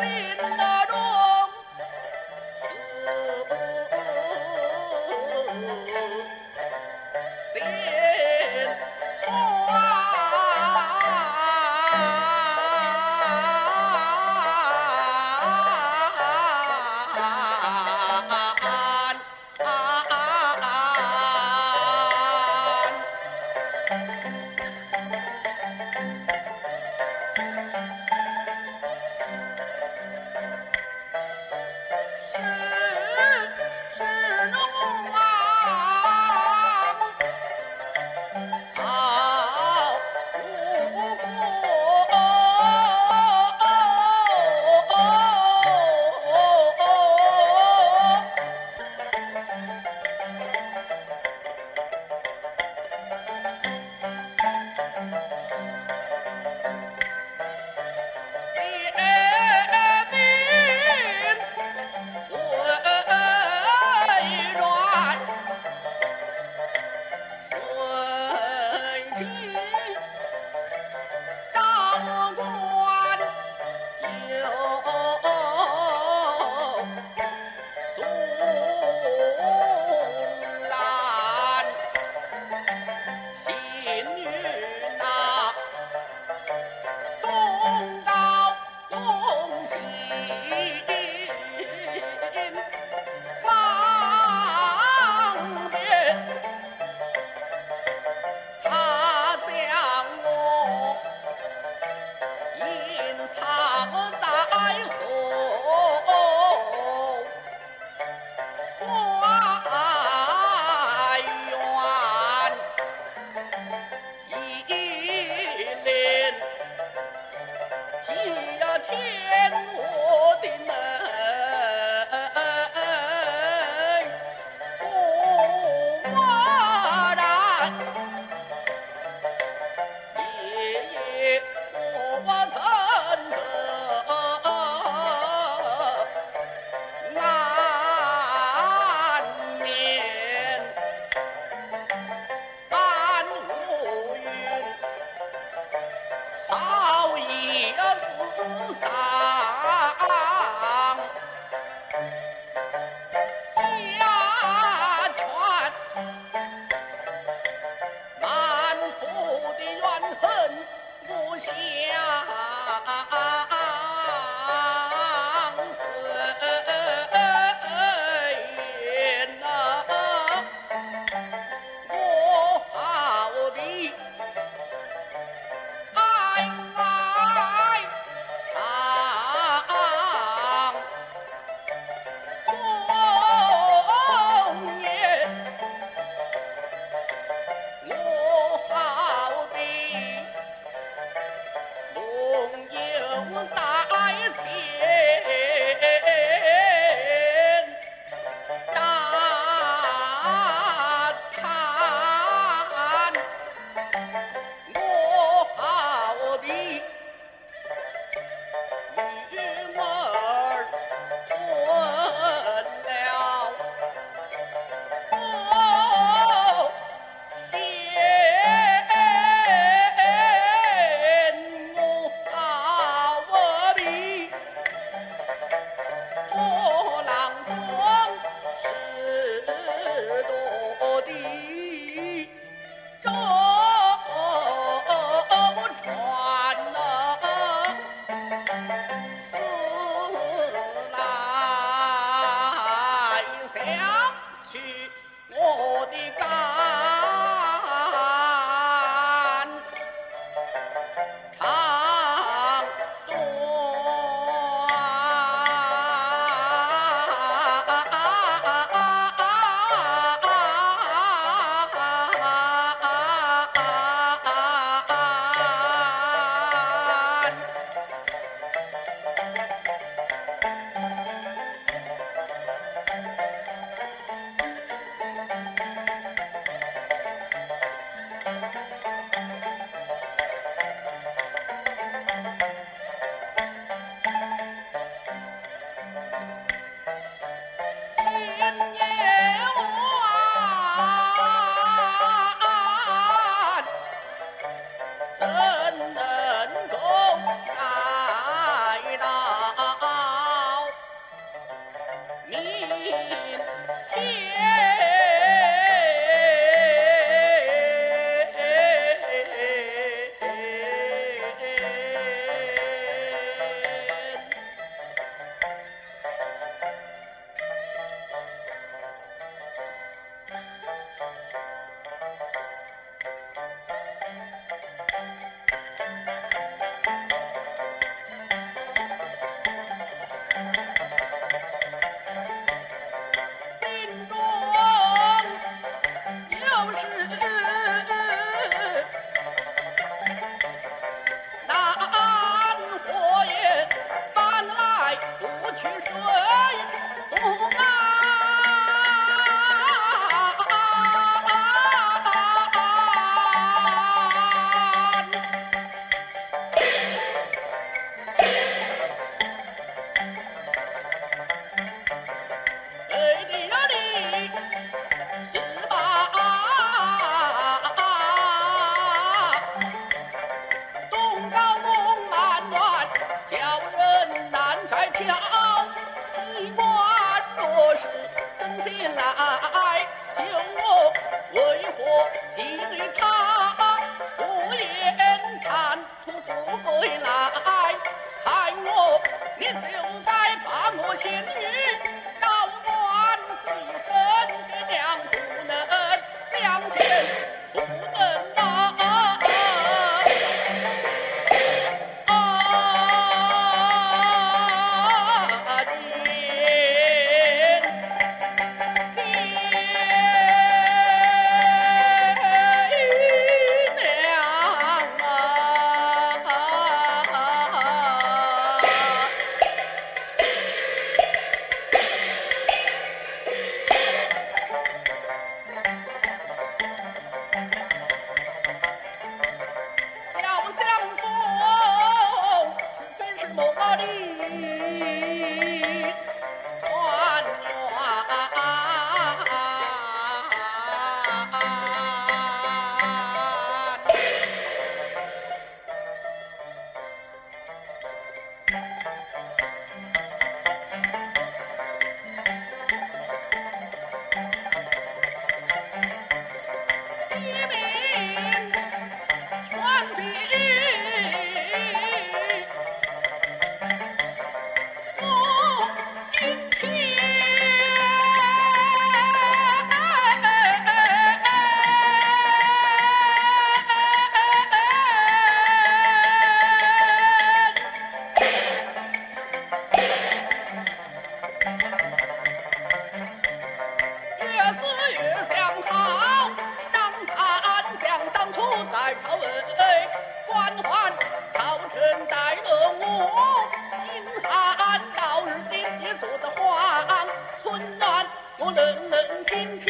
Berlin. 小。no. 请于他说花话，春暖我冷冷清清。